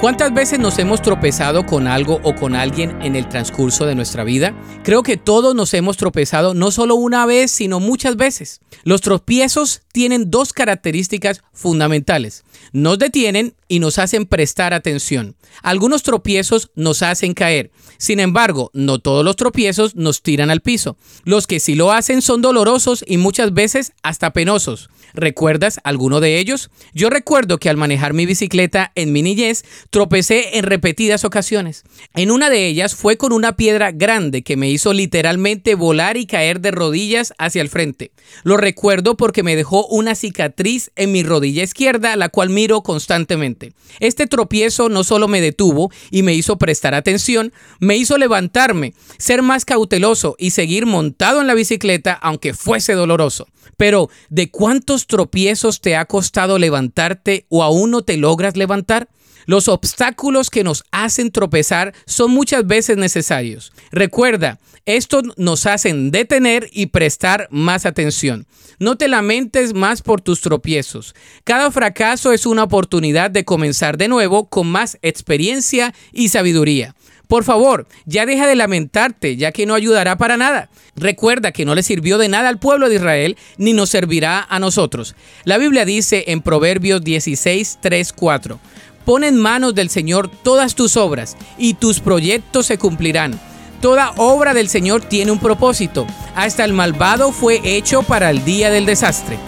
¿Cuántas veces nos hemos tropezado con algo o con alguien en el transcurso de nuestra vida? Creo que todos nos hemos tropezado no solo una vez, sino muchas veces. Los tropiezos tienen dos características fundamentales. Nos detienen y nos hacen prestar atención. Algunos tropiezos nos hacen caer. Sin embargo, no todos los tropiezos nos tiran al piso. Los que sí lo hacen son dolorosos y muchas veces hasta penosos. ¿Recuerdas alguno de ellos? Yo recuerdo que al manejar mi bicicleta en mi niñez tropecé en repetidas ocasiones. En una de ellas fue con una piedra grande que me hizo literalmente volar y caer de rodillas hacia el frente. Lo recuerdo porque me dejó una cicatriz en mi rodilla izquierda, la cual miro constantemente. Este tropiezo no solo me detuvo y me hizo prestar atención, me hizo levantarme, ser más cauteloso y seguir montado en la bicicleta aunque fuese doloroso. Pero, ¿de cuántos tropiezos te ha costado levantarte o aún no te logras levantar? Los obstáculos que nos hacen tropezar son muchas veces necesarios. Recuerda, estos nos hacen detener y prestar más atención. No te lamentes más por tus tropiezos. Cada fracaso es una oportunidad de comenzar de nuevo con más experiencia y sabiduría. Por favor, ya deja de lamentarte, ya que no ayudará para nada. Recuerda que no le sirvió de nada al pueblo de Israel, ni nos servirá a nosotros. La Biblia dice en Proverbios 16, 3, 4, Pon en manos del Señor todas tus obras, y tus proyectos se cumplirán. Toda obra del Señor tiene un propósito. Hasta el malvado fue hecho para el día del desastre.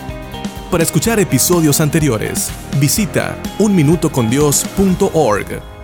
Para escuchar episodios anteriores, visita unminutocondios.org.